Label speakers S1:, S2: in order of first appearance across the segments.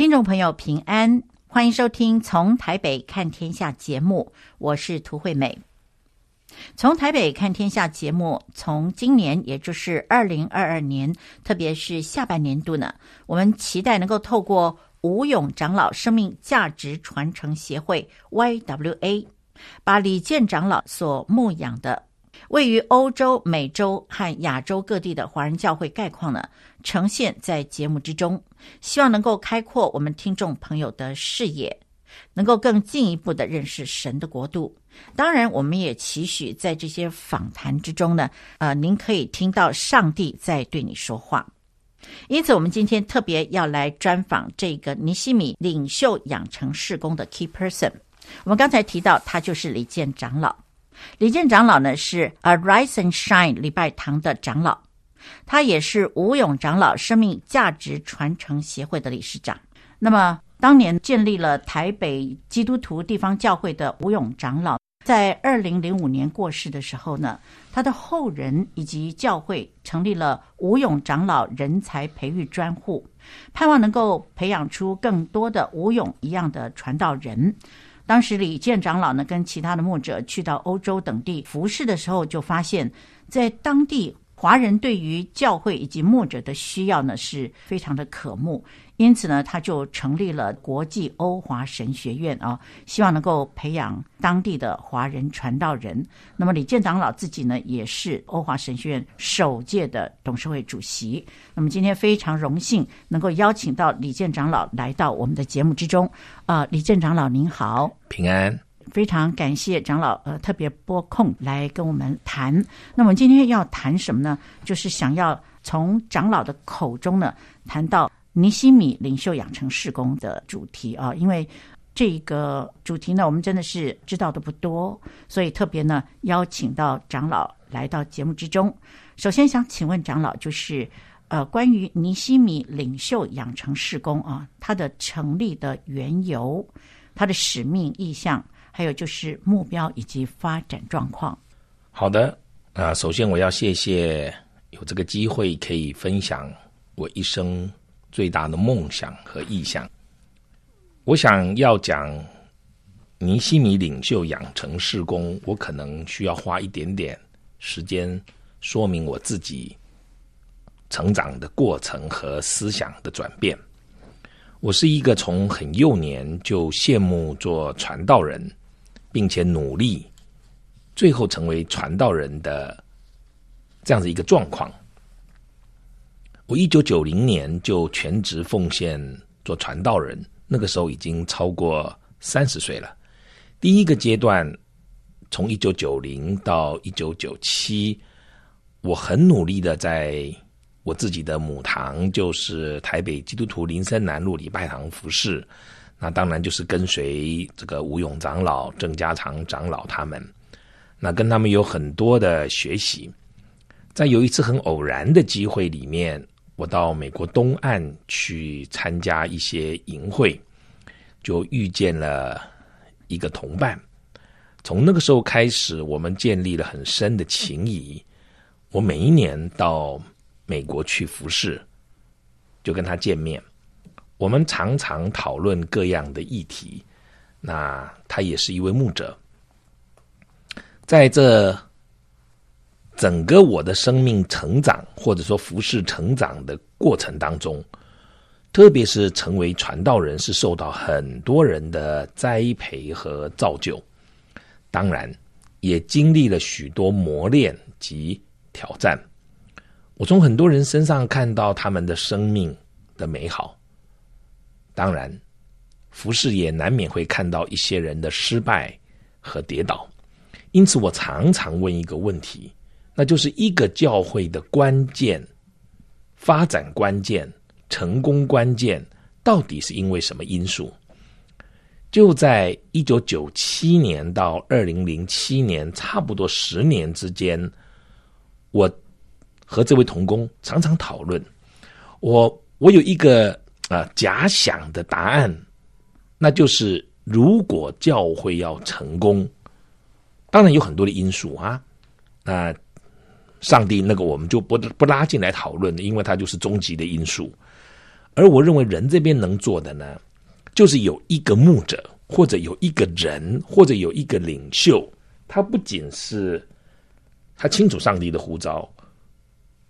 S1: 听众朋友平安，欢迎收听《从台北看天下》节目，我是涂惠美。从台北看天下节目，从今年也就是二零二二年，特别是下半年度呢，我们期待能够透过吴永长老生命价值传承协会 （YWA），把李健长老所牧养的位于欧洲、美洲和亚洲各地的华人教会概况呢，呈现在节目之中，希望能够开阔我们听众朋友的视野，能够更进一步的认识神的国度。当然，我们也期许在这些访谈之中呢，呃，您可以听到上帝在对你说话。因此，我们今天特别要来专访这个尼西米领袖养成事工的 Key Person。我们刚才提到，他就是李健长老。李健长老呢，是 Arise and Shine 礼拜堂的长老，他也是吴勇长老生命价值传承协会的理事长。那么，当年建立了台北基督徒地方教会的吴勇长老，在二零零五年过世的时候呢，他的后人以及教会成立了吴勇长老人才培育专户，盼望能够培养出更多的吴勇一样的传道人。当时李健长老呢，跟其他的牧者去到欧洲等地服侍的时候，就发现，在当地华人对于教会以及牧者的需要呢，是非常的渴慕。因此呢，他就成立了国际欧华神学院啊，希望能够培养当地的华人传道人。那么李健长老自己呢，也是欧华神学院首届的董事会主席。那么今天非常荣幸能够邀请到李健长老来到我们的节目之中。啊，李健长老您好，
S2: 平安。
S1: 非常感谢长老呃特别拨空来跟我们谈。那么今天要谈什么呢？就是想要从长老的口中呢谈到。尼西米领袖养成事工的主题啊，因为这个主题呢，我们真的是知道的不多，所以特别呢邀请到长老来到节目之中。首先想请问长老，就是呃关于尼西米领袖养成事工啊，它的成立的缘由、它的使命意向，还有就是目标以及发展状况。
S2: 好的，啊，首先我要谢谢有这个机会可以分享我一生。最大的梦想和意向，我想要讲尼西米领袖养成事工，我可能需要花一点点时间说明我自己成长的过程和思想的转变。我是一个从很幼年就羡慕做传道人，并且努力最后成为传道人的这样子一个状况。我一九九零年就全职奉献做传道人，那个时候已经超过三十岁了。第一个阶段，从一九九零到一九九七，我很努力的在我自己的母堂，就是台北基督徒林森南路礼拜堂服侍。那当然就是跟随这个吴勇长老、郑家长长老他们，那跟他们有很多的学习。在有一次很偶然的机会里面。我到美国东岸去参加一些营会，就遇见了一个同伴。从那个时候开始，我们建立了很深的情谊。我每一年到美国去服侍，就跟他见面。我们常常讨论各样的议题。那他也是一位牧者，在这。整个我的生命成长，或者说服侍成长的过程当中，特别是成为传道人，是受到很多人的栽培和造就。当然，也经历了许多磨练及挑战。我从很多人身上看到他们的生命的美好。当然，服侍也难免会看到一些人的失败和跌倒。因此，我常常问一个问题。那就是一个教会的关键、发展关键、成功关键，到底是因为什么因素？就在一九九七年到二零零七年，差不多十年之间，我和这位同工常常讨论。我我有一个啊、假想的答案，那就是如果教会要成功，当然有很多的因素啊，那。上帝那个我们就不不拉进来讨论，因为它就是终极的因素。而我认为人这边能做的呢，就是有一个牧者，或者有一个人，或者有一个领袖，他不仅是他清楚上帝的呼召，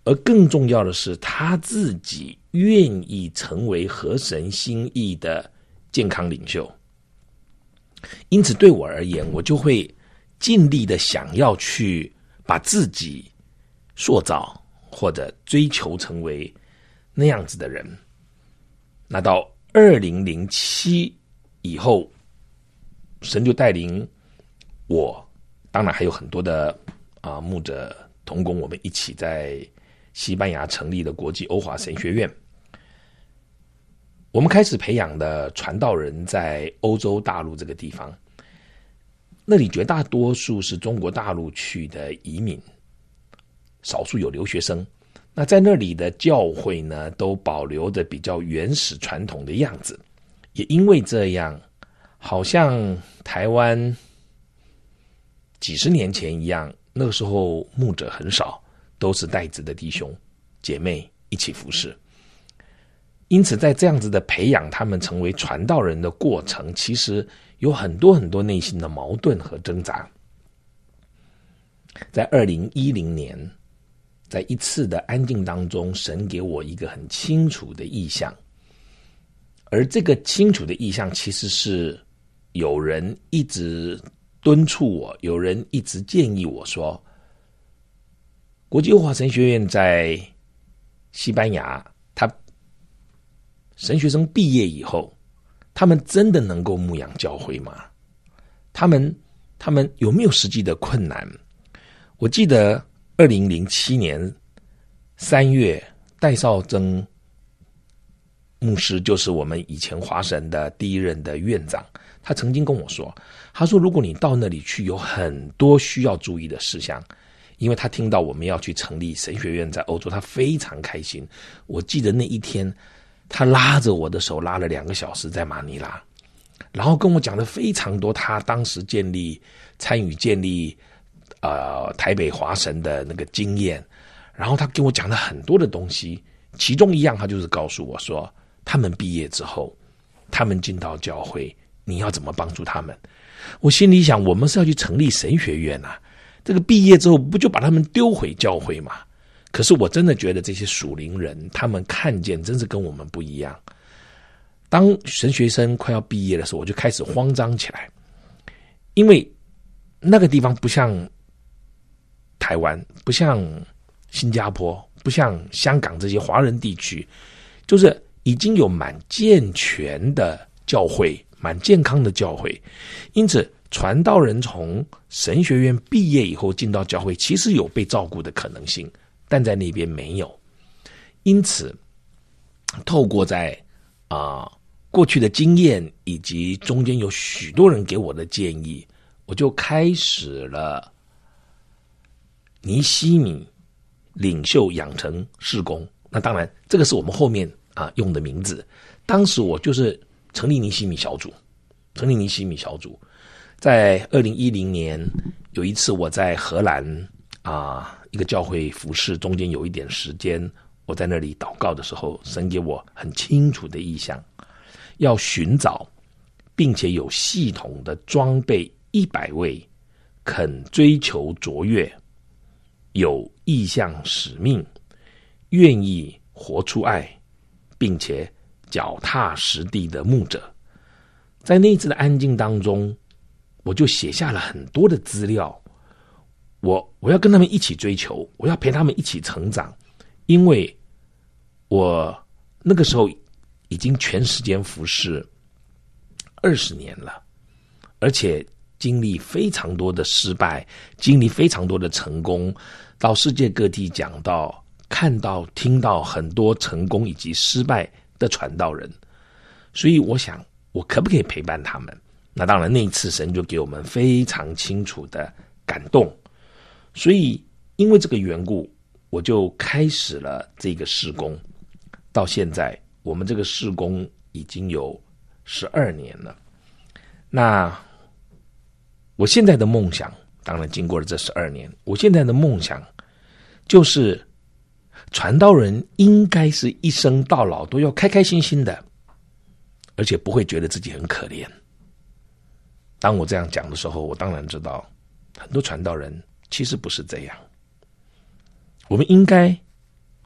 S2: 而更重要的是他自己愿意成为合神心意的健康领袖。因此，对我而言，我就会尽力的想要去把自己塑造或者追求成为那样子的人。那到二零零七以后，神就带领我，当然还有很多的啊牧者同工，我们一起在西班牙成立了国际欧华神学院。我们开始培养的传道人在欧洲大陆这个地方，那里绝大多数是中国大陆去的移民，少数有留学生。那在那里的教会呢，都保留着比较原始传统的样子，也因为这样，好像台湾几十年前一样，那个时候牧者很少，都是带子的弟兄姐妹一起服侍。因此，在这样子的培养他们成为传道人的过程，其实有很多很多内心的矛盾和挣扎。在二零一零年。在一次的安静当中，神给我一个很清楚的意象，而这个清楚的意象，其实是有人一直敦促我，有人一直建议我说，国际欧华神学院在西班牙，他神学生毕业以后，他们真的能够牧养教会吗？他们他们有没有实际的困难？我记得。二零零七年三月，戴绍曾牧师就是我们以前华神的第一任的院长。他曾经跟我说：“他说，如果你到那里去，有很多需要注意的事项，因为他听到我们要去成立神学院在欧洲，他非常开心。我记得那一天，他拉着我的手，拉了两个小时在马尼拉，然后跟我讲了非常多他当时建立、参与建立。”呃，台北华神的那个经验，然后他跟我讲了很多的东西，其中一样，他就是告诉我说，他们毕业之后，他们进到教会，你要怎么帮助他们？我心里想，我们是要去成立神学院啊，这个毕业之后不就把他们丢回教会吗？可是我真的觉得这些属灵人，他们看见真是跟我们不一样。当神学生快要毕业的时候，我就开始慌张起来，因为那个地方不像。台湾不像新加坡，不像香港这些华人地区，就是已经有蛮健全的教会，蛮健康的教会。因此，传道人从神学院毕业以后进到教会，其实有被照顾的可能性，但在那边没有。因此，透过在啊、过去的经验，以及中间有许多人给我的建议，我就开始了。尼西米领袖养成事工，那当然，这个是我们后面啊用的名字。当时我就是成立尼西米小组，成立尼西米小组。在二零一零年有一次，我在荷兰啊一个教会服侍，中间有一点时间，我在那里祷告的时候，神给我很清楚的意向，要寻找并且有系统的装备一百位肯追求卓越。有意向使命，愿意活出爱，并且脚踏实地的牧者，在那一次的安静当中，我就写下了很多的资料。我我要跟他们一起追求，我要陪他们一起成长，因为我那个时候已经全时间服侍二十年了，而且。经历非常多的失败，经历非常多的成功，到世界各地讲到、看到、听到很多成功以及失败的传道人，所以我想，我可不可以陪伴他们？那当然，那一次神就给我们非常清楚的感动，所以因为这个缘故，我就开始了这个事工。到现在，我们这个事工已经有十二年了。那。我现在的梦想，当然经过了这十二年，我现在的梦想就是传道人应该是一生到老都要开开心心的，而且不会觉得自己很可怜。当我这样讲的时候，我当然知道很多传道人其实不是这样。我们应该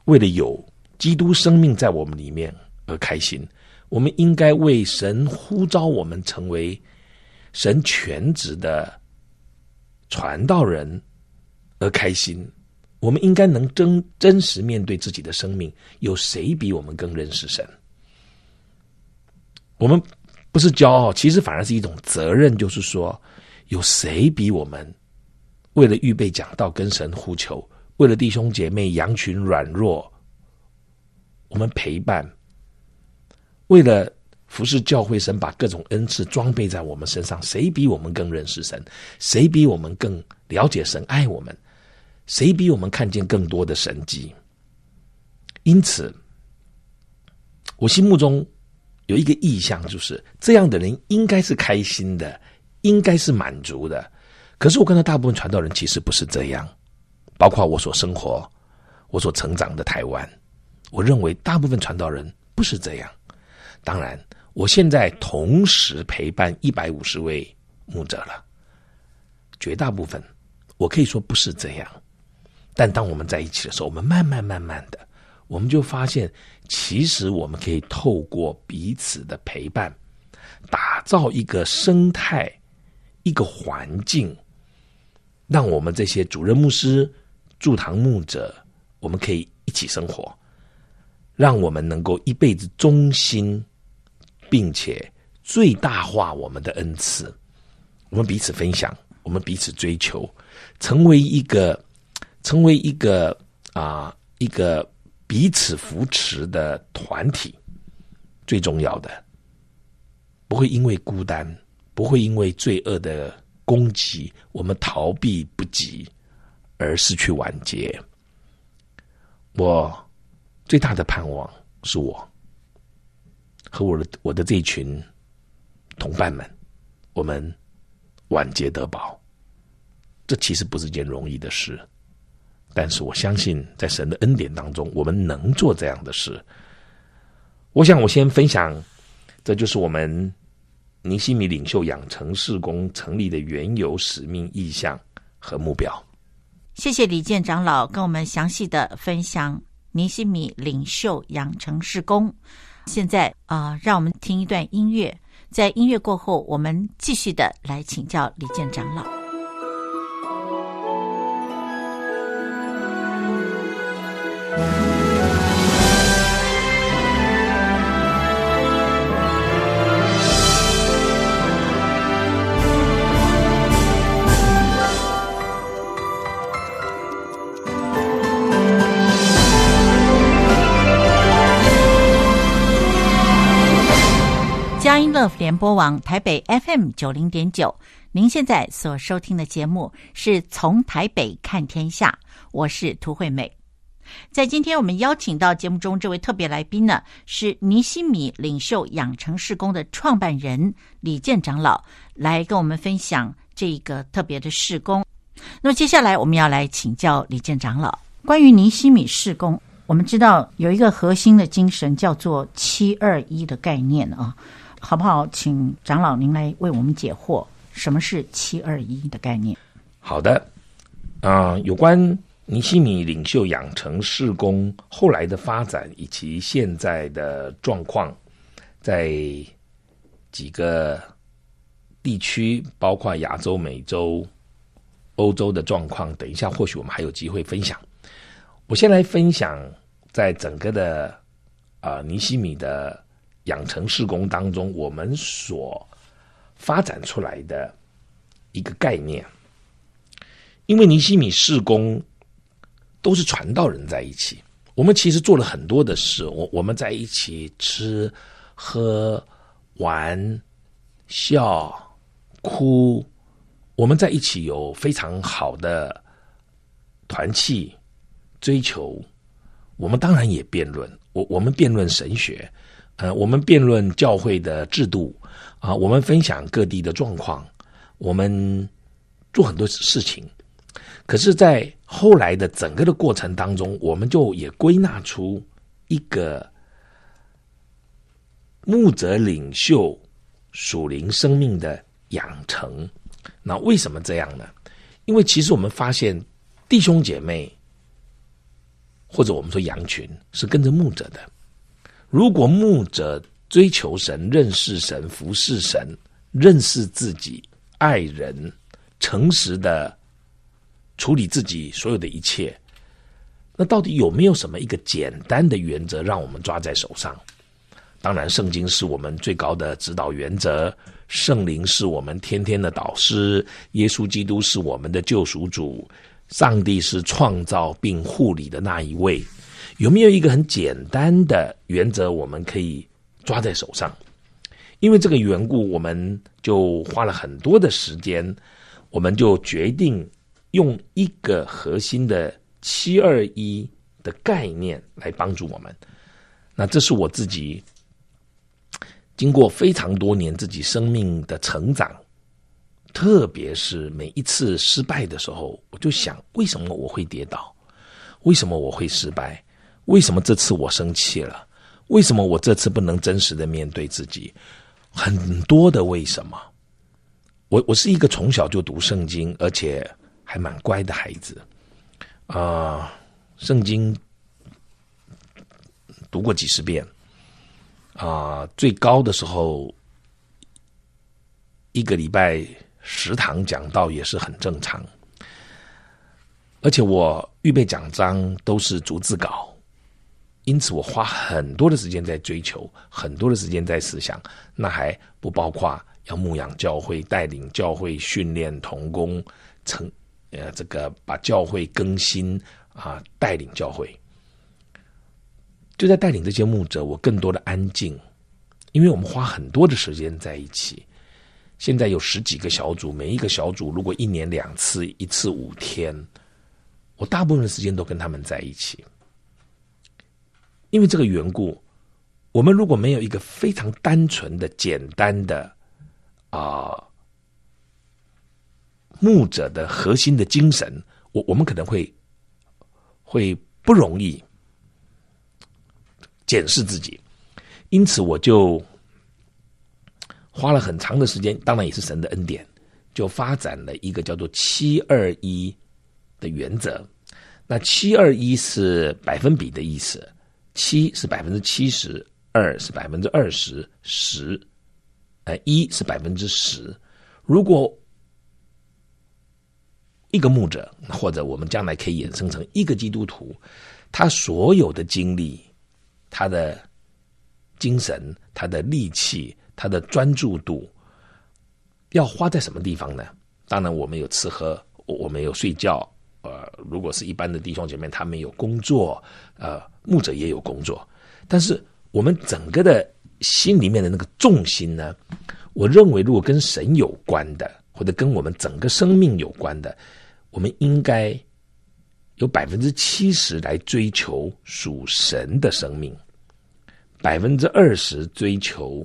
S2: 为了有基督生命在我们里面而开心，我们应该为神呼召我们成为神全职的传道人而开心。我们应该能真真实面对自己的生命。有谁比我们更认识神？我们不是骄傲，其实反而是一种责任。就是说，有谁比我们为了预备讲道跟神呼求，为了弟兄姐妹羊群软弱，我们陪伴，为了服侍教会，神把各种恩赐装备在我们身上，谁比我们更认识神？谁比我们更了解神，爱我们？谁比我们看见更多的神迹？因此，我心目中有一个意向，就是这样的人应该是开心的，应该是满足的。可是我看到大部分传道人其实不是这样，包括我所生活、我所成长的台湾，我认为大部分传道人不是这样。当然，我现在同时陪伴一百五十位牧者了，绝大部分我可以说不是这样。但当我们在一起的时候，我们慢慢慢慢的，我们就发现，其实我们可以透过彼此的陪伴，打造一个生态，一个环境，让我们这些主任牧师、驻堂牧者，我们可以一起生活，让我们能够一辈子忠心，并且最大化我们的恩赐，我们彼此分享，我们彼此追求，成为一个。成为一个啊，一个彼此扶持的团体，最重要的，不会因为孤单，不会因为罪恶的攻击，我们逃避不及而失去完结。我最大的盼望是我和我的我的这一群同伴们，我们晚节得保。这其实不是件容易的事。但是我相信，在神的恩典当中，我们能做这样的事。我想，我先分享，这就是我们尼西米领袖养成事工成立的缘由、使命、意向和目标。
S1: 谢谢李健长老跟我们详细的分享尼西米领袖养成事工。现在啊、让我们听一段音乐，在音乐过后，我们继续的来请教李健长老。佳音乐联播网台北 FM 九零点九，您现在所收听的节目是从台北看天下，我是涂惠美。在今天我们邀请到节目中这位特别来宾呢，是尼西米领袖养成事工的创办人李健长老，来跟我们分享这一个特别的事工。那么接下来我们要来请教李健长老关于尼西米事工。我们知道有一个核心的精神叫做“七二一”的概念啊，好不好？请长老您来为我们解惑，什么是“七二一”的概念？
S2: 好的，啊、有关。尼西米领袖养成事工后来的发展以及现在的状况，在几个地区，包括亚洲、美洲、欧洲的状况，等一下或许我们还有机会分享。我先来分享，在整个的啊、尼西米的养成事工当中，我们所发展出来的一个概念，因为尼西米事工。都是传道人在一起，我们其实做了很多的事。我我们在一起吃、喝、玩、笑、哭，我们在一起有非常好的团契追求。我们当然也辩论，我我们辩论神学，呃，我们辩论教会的制度啊，我们分享各地的状况，我们做很多事情。可是，在后来的整个的过程当中，我们就也归纳出一个牧者领袖属灵生命的养成。那为什么这样呢？因为其实我们发现弟兄姐妹，或者我们说羊群，是跟着牧者的。如果牧者追求神、认识神、服侍神、认识自己、爱人、诚实的。处理自己所有的一切，那到底有没有什么一个简单的原则让我们抓在手上？当然，圣经是我们最高的指导原则，圣灵是我们天天的导师，耶稣基督是我们的救赎主，上帝是创造并护理的那一位。有没有一个很简单的原则我们可以抓在手上？因为这个缘故，我们就花了很多的时间，我们就决定。用一个核心的七二一的概念来帮助我们，那这是我自己经过非常多年自己生命的成长，特别是每一次失败的时候，我就想：为什么我会跌倒？为什么我会失败？为什么这次我生气了？为什么我这次不能真实的面对自己？很多的为什么？我我是一个从小就读圣经，而且。还蛮乖的孩子，啊、圣经读过几十遍，啊、最高的时候一个礼拜十堂讲道也是很正常，而且我预备讲章都是逐字稿，因此我花很多的时间在追求，很多的时间在思想，那还不包括要牧养教会、带领教会、训练同工、成。呃，这个把教会更新啊，带领教会，就在带领这些牧者，我更多的安静，因为我们花很多的时间在一起。现在有十几个小组，每一个小组如果一年两次，一次五天，我大部分的时间都跟他们在一起。因为这个缘故，我们如果没有一个非常单纯的、简单的啊。牧者的核心的精神，我我们可能会会不容易检视自己，因此我就花了很长的时间，当然也是神的恩典，就发展了一个叫做“七二一”的原则。那“七二一”是百分比的意思，七是百分之七十，二是百分之二十，十，呃，一是百分之十。如果一个牧者，或者我们将来可以衍生成一个基督徒，他所有的精力、他的精神、他的力气、他的专注度，要花在什么地方呢？当然，我们有吃喝，我们有睡觉。呃，如果是一般的弟兄姐妹，他们有工作，呃，牧者也有工作。但是，我们整个的心里面的那个重心呢？我认为，如果跟神有关的，或者跟我们整个生命有关的，我们应该有百分之七十来追求属神的生命，百分之二十追求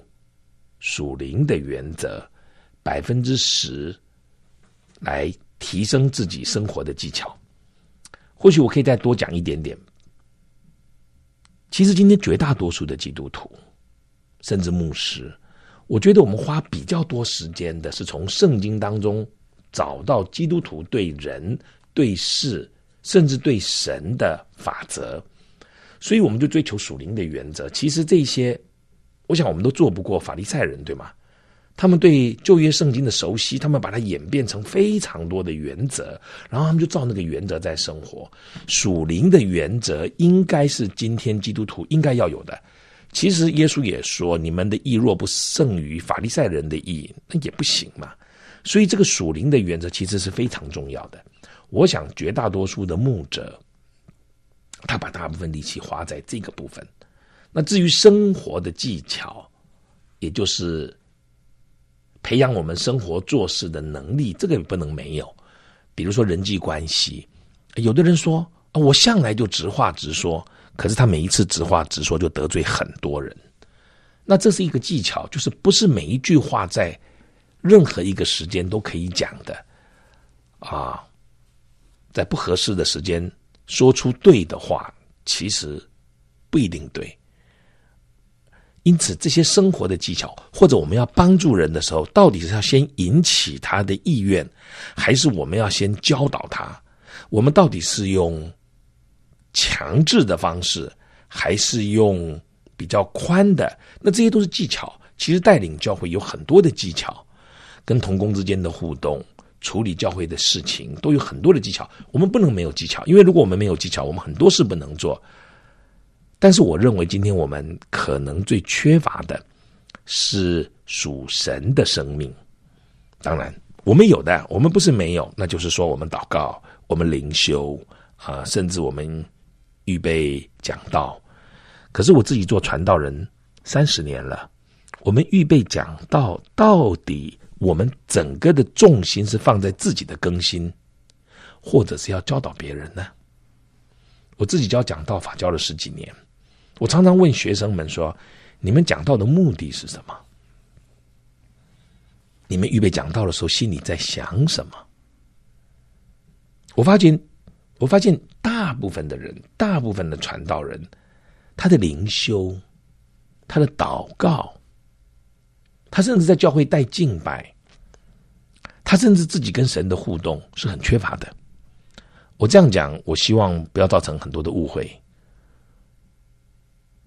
S2: 属灵的原则，百分之十来提升自己生活的技巧。或许我可以再多讲一点点。其实今天绝大多数的基督徒，甚至牧师。我觉得我们花比较多时间的是从圣经当中找到基督徒对人、对事，甚至对神的法则，所以我们就追求属灵的原则。其实这些，我想我们都做不过法利赛人，对吗？他们对旧约圣经的熟悉，他们把它演变成非常多的原则，然后他们就照那个原则在生活。属灵的原则应该是今天基督徒应该要有的。其实耶稣也说：“你们的义若不胜于法利赛人的义，那也不行嘛。”所以这个属灵的原则其实是非常重要的。我想绝大多数的牧者，他把大部分力气花在这个部分。那至于生活的技巧，也就是培养我们生活做事的能力，这个也不能没有。比如说人际关系，有的人说：“啊，我向来就直话直说。”可是他每一次直话直说就得罪很多人，那这是一个技巧，就是不是每一句话在任何一个时间都可以讲的啊。在不合适的时间说出对的话，其实不一定对。因此，这些生活的技巧，或者我们要帮助人的时候，到底是要先引起他的意愿，还是我们要先教导他？我们到底是用强制的方式，还是用比较宽的？那这些都是技巧。其实带领教会有很多的技巧，跟同工之间的互动，处理教会的事情，都有很多的技巧。我们不能没有技巧，因为如果我们没有技巧，我们很多事不能做。但是我认为，今天我们可能最缺乏的是属神的生命。当然，我们有的，我们不是没有，那就是说，我们祷告，我们灵修啊，甚至我们预备讲道。可是我自己做传道人三十年了，我们预备讲道，到底我们整个的重心是放在自己的更新，或者是要教导别人呢？我自己教讲道法教了十几年。我常常问学生们说：“你们讲道的目的是什么？你们预备讲道的时候，心里在想什么？”我发现，我发现大部分的人，大部分的传道人，他的灵修，他的祷告，他甚至在教会带敬拜，他甚至自己跟神的互动是很缺乏的。我这样讲，我希望不要造成很多的误会。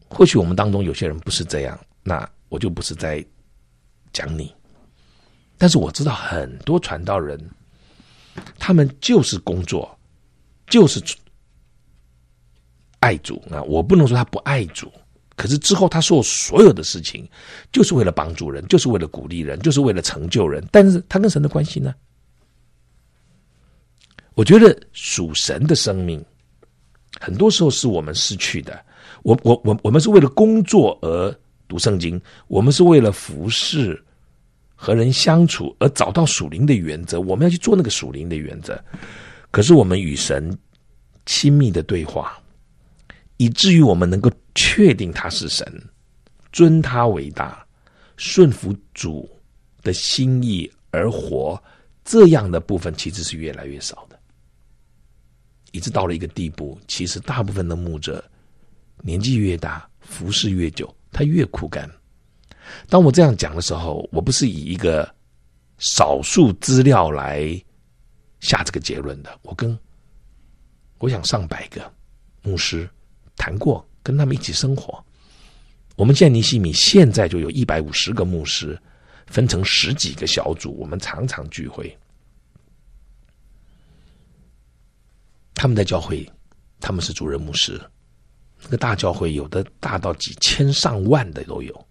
S2: 或许我们当中有些人不是这样，那我就不是在讲你。但是我知道很多传道人，他们就是工作，就是爱主。啊我不能说他不爱主，可是之后他做所有的事情，就是为了帮助人，就是为了鼓励人，就是为了成就人。但是他跟神的关系呢？我觉得属神的生命，很多时候是我们失去的。我我我我们是为了工作而读圣经，我们是为了服侍和人相处而找到属灵的原则，我们要去做那个属灵的原则。可是我们与神亲密的对话，以至于我们能够确定他是神，尊他为大，顺服主的心意而活，这样的部分其实是越来越少的，一直到了一个地步，其实大部分的牧者。年纪越大，服侍越久，他越苦干。当我这样讲的时候，我不是以一个少数资料来下这个结论的。我跟我想上百个牧师谈过，跟他们一起生活。我们现在尼西米现在就有一百五十个牧师，分成十几个小组，我们常常聚会。他们在教会，他们是主任牧师。这个大教会有的大到几千上万的都有，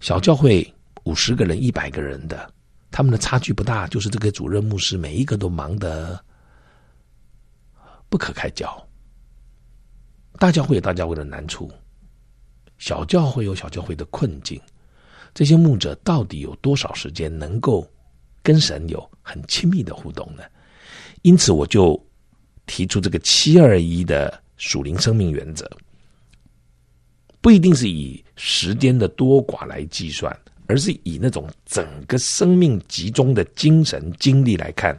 S2: 小教会五十个人、一百个人的，他们的差距不大，就是这个主任牧师每一个都忙得不可开交。大教会有大教会的难处，小教会有小教会的困境。这些牧者到底有多少时间能够跟神有很亲密的互动呢？因此，我就提出这个七二一的。属灵生命原则不一定是以时间的多寡来计算，而是以那种整个生命集中的精神精力来看。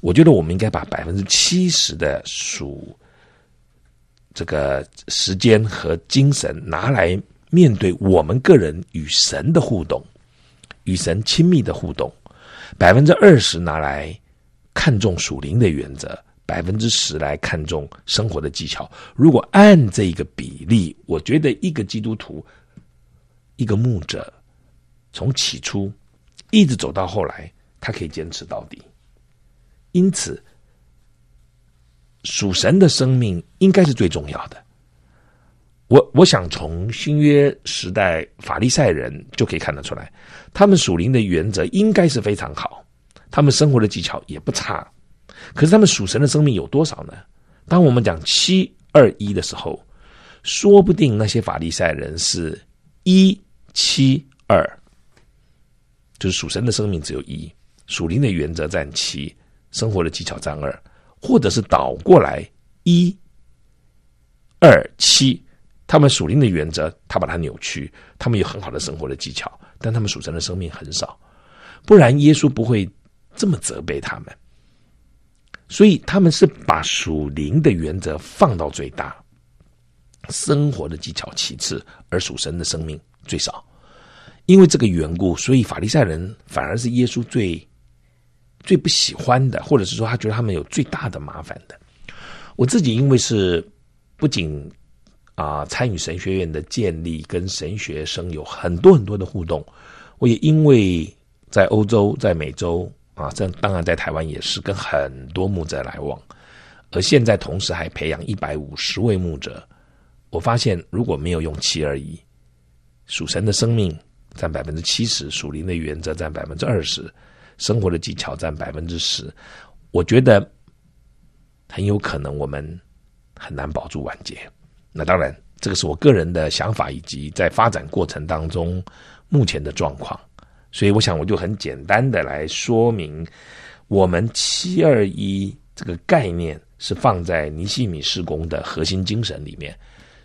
S2: 我觉得我们应该把百分之七十的属这个时间和精神拿来面对我们个人与神的互动，与神亲密的互动，百分之二十拿来看重属灵的原则。百分之十来看重生活的技巧。如果按这个比例，我觉得一个基督徒，一个牧者，从起初一直走到后来，他可以坚持到底。因此，属神的生命应该是最重要的。我我想从新约时代法利赛人就可以看得出来，他们属灵的原则应该是非常好，他们生活的技巧也不差。可是他们属神的生命有多少呢？当我们讲七二一的时候，说不定那些法利赛人是一七二，就是属神的生命只有一，属灵的原则占七，生活的技巧占二，或者是倒过来一二七，他们属灵的原则他把它扭曲，他们有很好的生活的技巧，但他们属神的生命很少，不然耶稣不会这么责备他们。所以他们是把属灵的原则放到最大，生活的技巧其次，而属神的生命最少。因为这个缘故，所以法利赛人反而是耶稣最最不喜欢的，或者是说他觉得他们有最大的麻烦的。我自己因为是不仅啊参与神学院的建立，跟神学生有很多很多的互动，我也因为在欧洲、在美洲啊，这当然在台湾也是跟很多牧者来往，而现在同时还培养一百五十位牧者，我发现如果没有用七二一属神的生命。占百分之七十，属灵的原则占百分之二十，生活的技巧占百分之十。我觉得很有可能我们很难保住晚节。那当然，这个是我个人的想法，以及在发展过程当中目前的状况。所以，我想我就很简单的来说明，我们七二一这个概念是放在尼西米施工的核心精神里面，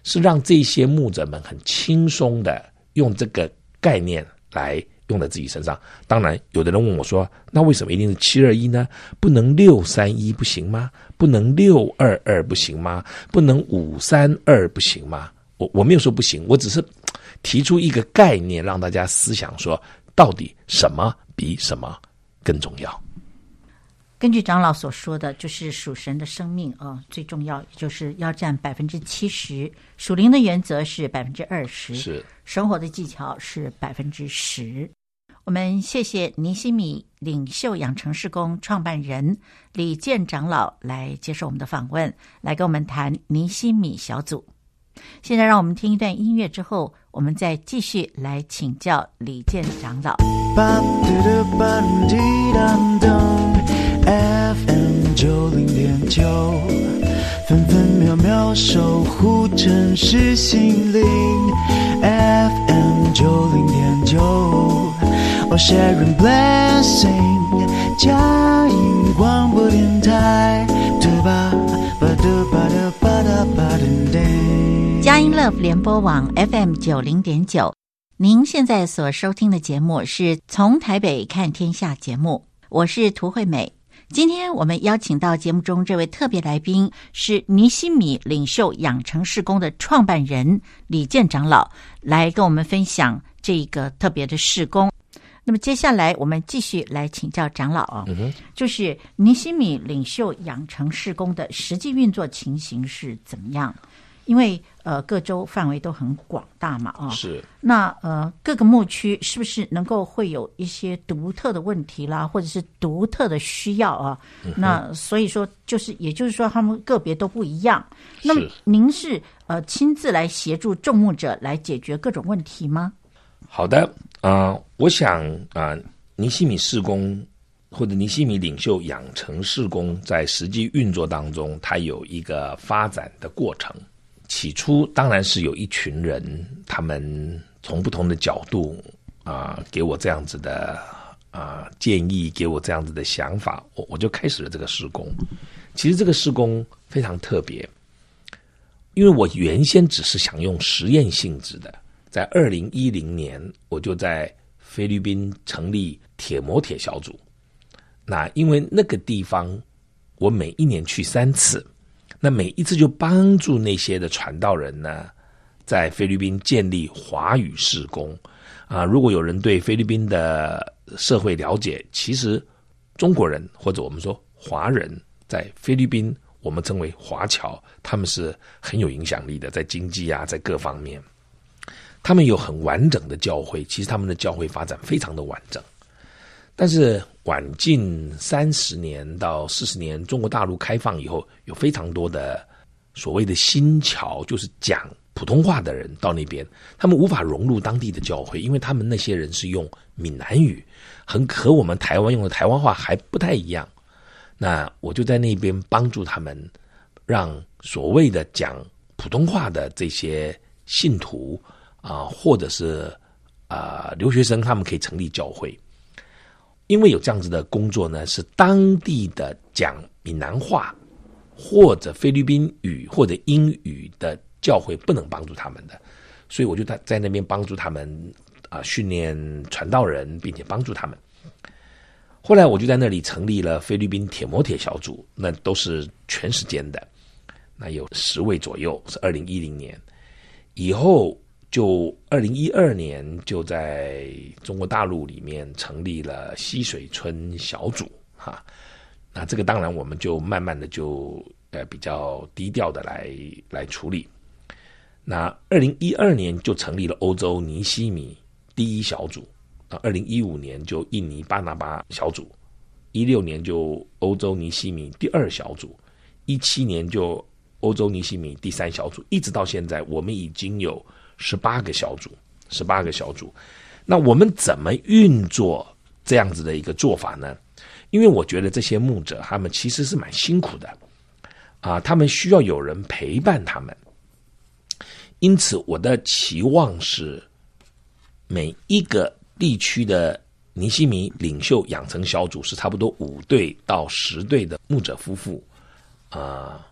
S2: 是让这些牧者们很轻松的用这个。概念来用在自己身上，当然，有的人问我说：“那为什么一定是七二一呢？不能六三一不行吗？不能六二二不行吗？不能五三二不行吗？”我我没有说不行，我只是提出一个概念，让大家思想说，到底什么比什么更重要。
S1: 根据长老所说的，就是属神的生命啊、哦，最重要就是要占百分之七十，属灵的原则是百分之二十，
S2: 是
S1: 生活的技巧是百分之十。我们谢谢尼西米领袖养成事工创办人李健长老来接受我们的访问，来跟我们谈尼西米小组。现在让我们听一段音乐，之后我们再继续来请教李健长老。
S3: FM 九零点九，分分秒秒守护城市心灵。FM 九零点九，我 Sharing Blessing，佳音广播电台。
S1: 佳音 Love 联播网 FM 九零点九，您现在所收听的节目是从台北看天下节目，我是涂惠美。今天我们邀请到节目中这位特别来宾是尼西米领袖养成事工的创办人李健长老，来跟我们分享这个特别的事工。那么接下来我们继续来请教长老啊，就是尼西米领袖养成事工的实际运作情形是怎么样？因为呃，各州范围都很广大嘛，啊，
S2: 是。
S1: 那呃，各个牧区是不是能够会有一些独特的问题啦，或者是独特的需要啊？嗯、那所以说，就是也就是说，他们个别都不一样。那么您是呃亲自来协助众牧者来解决各种问题吗？
S2: 好的，啊、呃，我想啊、呃，尼西米事工或者尼西米领袖养成事工在实际运作当中，它有一个发展的过程。起初当然是有一群人，他们从不同的角度啊、给我这样子的啊、建议，给我这样子的想法，我我就开始了这个施工。其实这个施工非常特别，因为我原先只是想用实验性质的，在二零一零年我就在菲律宾成立铁磨铁小组。那因为那个地方，我每一年去三次。那每一次就帮助那些的传道人呢，在菲律宾建立华语事工啊。如果有人对菲律宾的社会了解，其实中国人或者我们说华人在菲律宾，我们称为华侨，他们是很有影响力的，在经济啊，在各方面，他们有很完整的教会。其实他们的教会发展非常的完整，但是。晚近三十年到四十年，中国大陆开放以后，有非常多的所谓的新侨，就是讲普通话的人到那边，他们无法融入当地的教会，因为他们那些人是用闽南语，很和我们台湾用的台湾话还不太一样。那我就在那边帮助他们，让所谓的讲普通话的这些信徒啊，或者是啊留学生，他们可以成立教会。因为有这样子的工作呢，是当地的讲闽南话或者菲律宾语或者英语的教会不能帮助他们的，所以我就在在那边帮助他们啊，训练传道人，并且帮助他们。后来我就在那里成立了菲律宾铁摩铁小组，那都是全时间的，那有十位左右，是二零一零年。以后就二零一二年就在中国大陆里面成立了溪水村小组，哈，那这个当然我们就慢慢的就呃比较低调的来来处理。那二零一二年就成立了欧洲尼西米第一小组。啊，二零一五年就印尼巴拿巴小组，一六年就欧洲尼西米第二小组，一七年就欧洲尼西米第三小组，一直到现在，我们已经有十八个小组，十八个小组。那我们怎么运作这样子的一个做法呢？因为我觉得这些牧者他们其实是蛮辛苦的，啊，他们需要有人陪伴他们，因此我的期望是每一个。地区的尼西米领袖养成小组是差不多五对到十对的牧者夫妇，啊、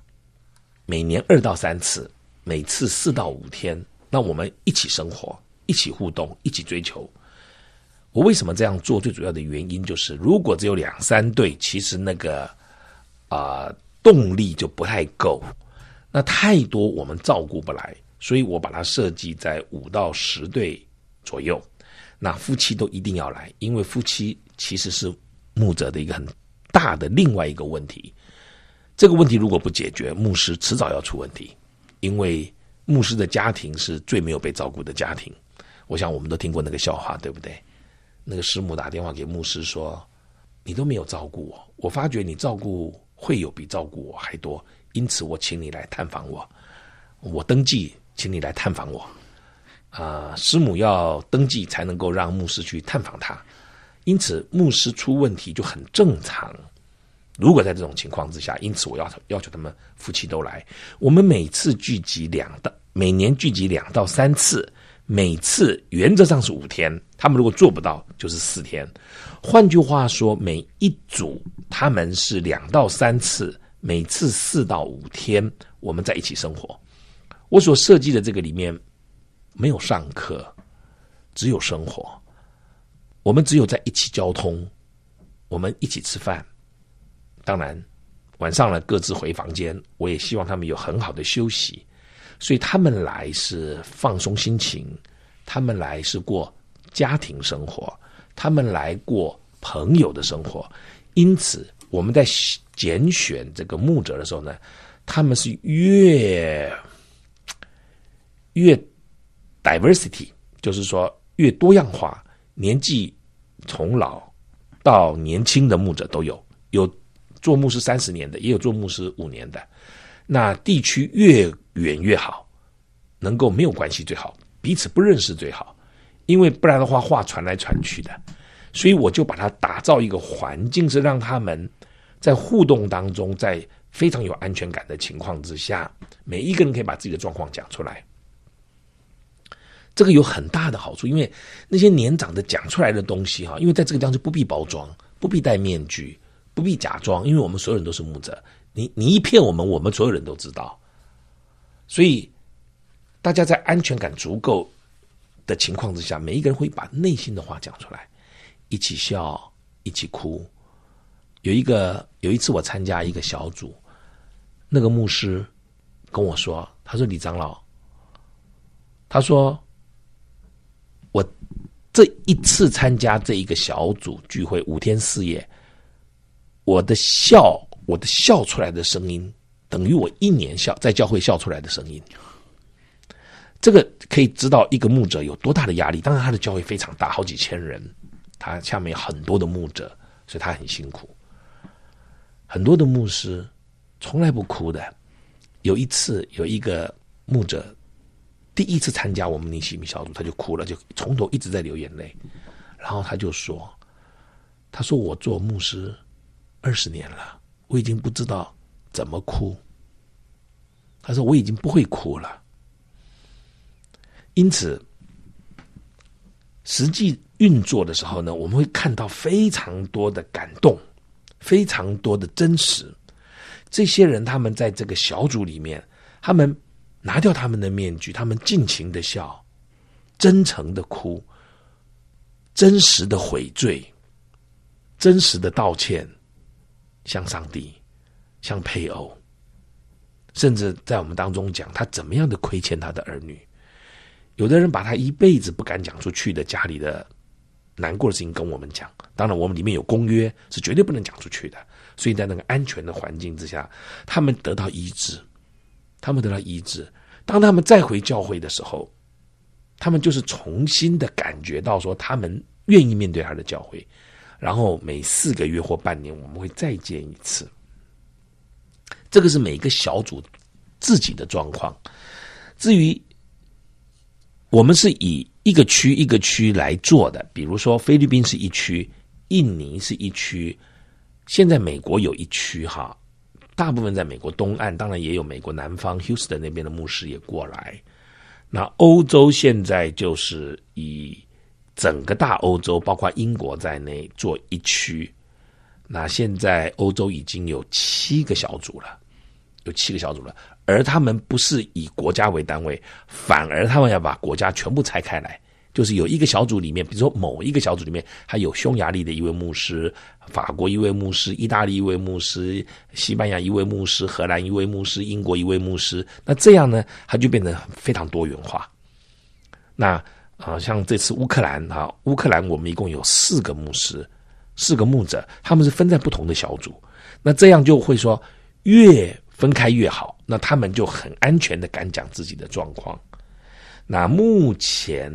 S2: 每年二到三次，每次四到五天，那我们一起生活，一起互动，一起追求。我为什么这样做？最主要的原因就是，如果只有两三对，其实那个啊、动力就不太够，那太多我们照顾不来，所以我把它设计在五到十对左右。那夫妻都一定要来，因为夫妻其实是牧者的一个很大的另外一个问题。这个问题如果不解决，牧师迟早要出问题，因为牧师的家庭是最没有被照顾的家庭。我想我们都听过那个笑话，对不对？那个师母打电话给牧师说：“你都没有照顾我，我发觉你照顾会有比照顾我还多，因此我请你来探访我，我登记，请你来探访我。”啊，师母要登记才能够让牧师去探访他，因此牧师出问题就很正常。如果在这种情况之下，因此我要要求他们夫妻都来。我们每次聚集两到每年聚集两到三次，每次原则上是五天。他们如果做不到，就是四天。换句话说，每一组他们是两到三次，每次四到五天，我们在一起生活。我所设计的这个里面。没有上课，只有生活。我们只有在一起交通，我们一起吃饭。当然，晚上了各自回房间。我也希望他们有很好的休息，所以他们来是放松心情，他们来是过家庭生活，他们来过朋友的生活。因此，我们在拣选这个牧者的时候呢，他们是越越。Diversity 就是说，越多样化，年纪从老到年轻的牧者都有，有做牧师三十年的，也有做牧师五年的。那地区越远越好，能够没有关系最好，彼此不认识最好，因为不然的话话传来传去的。所以我就把它打造一个环境，是让他们在互动当中，在非常有安全感的情况之下，每一个人可以把自己的状况讲出来。这个有很大的好处，因为那些年长的讲出来的东西哈，因为在这个地方就不必包装，不必戴面具，不必假装，因为我们所有人都是牧者，你你一骗我们，我们所有人都知道，所以大家在安全感足够的情况之下，每一个人会把内心的话讲出来，一起笑，一起哭。有一个有一次我参加一个小组，那个牧师跟我说，他说李长老，他说。我这一次参加这一个小组聚会五天四夜，我的笑，我的笑出来的声音，等于我一年笑在教会笑出来的声音。这个可以知道一个牧者有多大的压力。当然，他的教会非常大，好几千人，他下面有很多的牧者，所以他很辛苦。很多的牧师从来不哭的。有一次，有一个牧者。第一次参加我们尼西米小组，他就哭了，就从头一直在流眼泪。然后他就说：“他说我做牧师二十年了，我已经不知道怎么哭。他说我已经不会哭了。因此，实际运作的时候呢，我们会看到非常多的感动，非常多的真实。这些人他们在这个小组里面，他们。”拿掉他们的面具，他们尽情的笑，真诚的哭，真实的悔罪，真实的道歉，向上帝，向配偶，甚至在我们当中讲他怎么样的亏欠他的儿女。有的人把他一辈子不敢讲出去的家里的难过的事情跟我们讲，当然我们里面有公约，是绝对不能讲出去的。所以在那个安全的环境之下，他们得到医治，他们得到医治。当他们再回教会的时候，他们就是重新的感觉到说，他们愿意面对他的教会。然后每四个月或半年，我们会再见一次。这个是每个小组自己的状况。至于我们是以一个区一个区来做的，比如说菲律宾是一区，印尼是一区。现在美国有一区哈，大部分在美国东岸，当然也有美国南方休斯顿那边的牧师也过来。那欧洲现在就是以整个大欧洲，包括英国在内做一区。那现在欧洲已经有七个小组了，有七个小组了，而他们不是以国家为单位，反而他们要把国家全部拆开来。就是有一个小组里面，比如说某一个小组里面，还有匈牙利的一位牧师、法国一位牧师、意大利一位牧师、西班牙一位牧师、荷兰一位牧师、英国一位牧师。那这样呢，它就变得非常多元化。那啊、像这次乌克兰啊，乌克兰我们一共有四个牧师、四个牧者，他们是分在不同的小组。那这样就会说，越分开越好。那他们就很安全的敢讲自己的状况。那目前。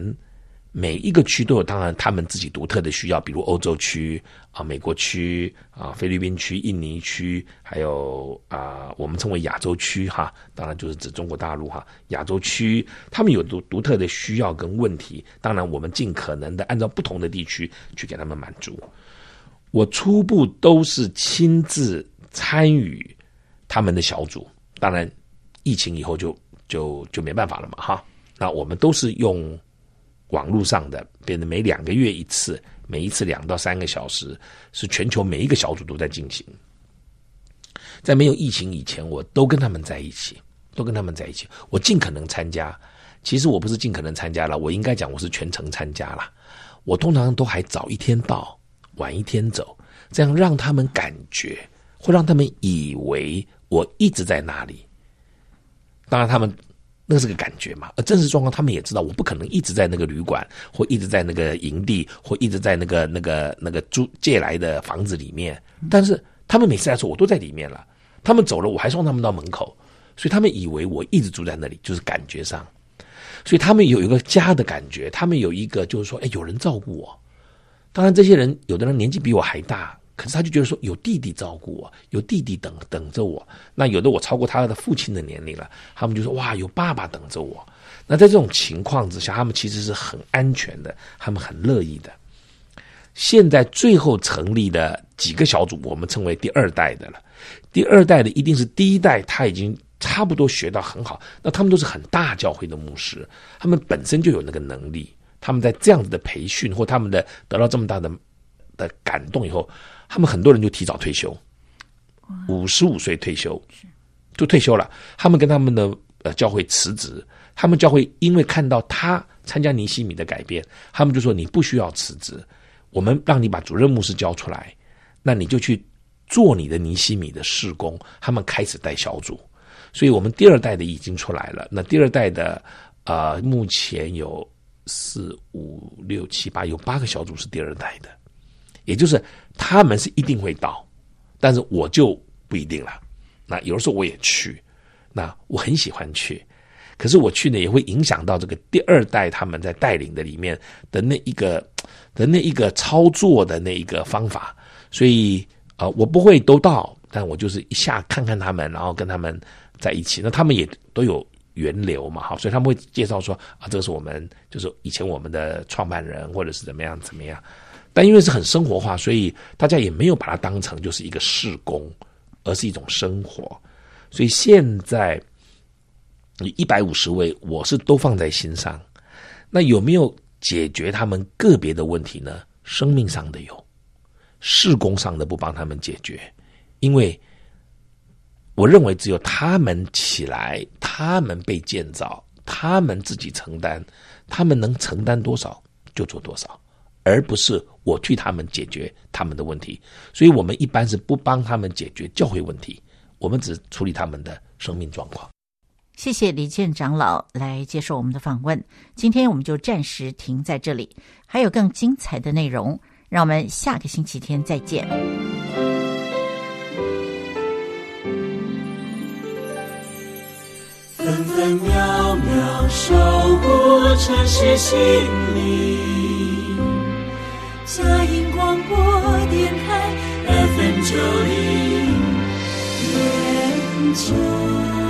S2: 每一个区都有，当然他们自己独特的需要，比如欧洲区啊、美国区啊、菲律宾区、印尼区，还有啊我们称为亚洲区哈，当然就是指中国大陆哈。亚洲区他们有独独特的需要跟问题，当然我们尽可能的按照不同的地区去给他们满足。我初步都是亲自参与他们的小组，当然疫情以后就就就没办法了嘛哈。那我们都是用。网络上的变得每两个月一次，每一次两到三个小时，是全球每一个小组都在进行。在没有疫情以前，我都跟他们在一起，都跟他们在一起，我尽可能参加。其实我不是尽可能参加了，我应该讲我是全程参加了。我通常都还早一天到，晚一天走，这样让他们感觉，会让他们以为我一直在那里。当然他们。那是个感觉嘛，而真实状况，他们也知道，我不可能一直在那个旅馆，或一直在那个营地，或一直在那个那个那个租借来的房子里面。但是他们每次来说，我都在里面了。他们走了，我还送他们到门口，所以他们以为我一直住在那里，就是感觉上。所以他们有一个家的感觉，他们有一个就是说，哎，有人照顾我。当然，这些人有的人年纪比我还大。可是他就觉得说有弟弟照顾我，有弟弟等等着我。那有的我超过他的父亲的年龄了，他们就说哇，有爸爸等着我。那在这种情况之下，他们其实是很安全的，他们很乐意的。现在最后成立的几个小组，我们称为第二代的了。第二代的一定是第一代他已经差不多学到很好，那他们都是很大教会的牧师，他们本身就有那个能力。他们在这样子的培训或他们的得到这么大的的感动以后。他们很多人就提早退休，五十五岁退休，就退休了。他们跟他们的呃教会辞职，他们教会因为看到他参加尼西米的改变，他们就说，你不需要辞职，我们让你把主任牧师交出来，那你就去做你的尼西米的事工。他们开始带小组，所以我们第二代的已经出来了。那第二代的呃，目前有四五六七八，有八个小组是第二代的。也就是他们是一定会到，但是我就不一定了。那有的时候我也去，那我很喜欢去，可是我去呢也会影响到这个第二代他们在带领的里面的那一个的那一个操作的那一个方法。所以啊、呃，我不会都到，但我就是一下看看他们，然后跟他们在一起。那他们也都有源流嘛，好，所以他们会介绍说啊，这个是我们就是以前我们的创办人，或者是怎么样怎么样。但因为是很生活化，所以大家也没有把它当成就是一个事工，而是一种生活。所以现在一百五十位，我是都放在心上。那有没有解决他们个别的问题呢？生命上的有，事工上的不帮他们解决，因为我认为只有他们起来，他们被建造，他们自己承担，他们能承担多少就做多少。而不是我替他们解决他们的问题。所以我们一般是不帮他们解决教会问题，我们只处理他们的生命状况。
S1: 谢谢李健长老来接受我们的访问。今天我们就暂时停在这里，还有更精彩的内容，让我们下个星期天再见。
S4: 分分秒秒守护城市心灵，佳音广播电台 FM 九零点九。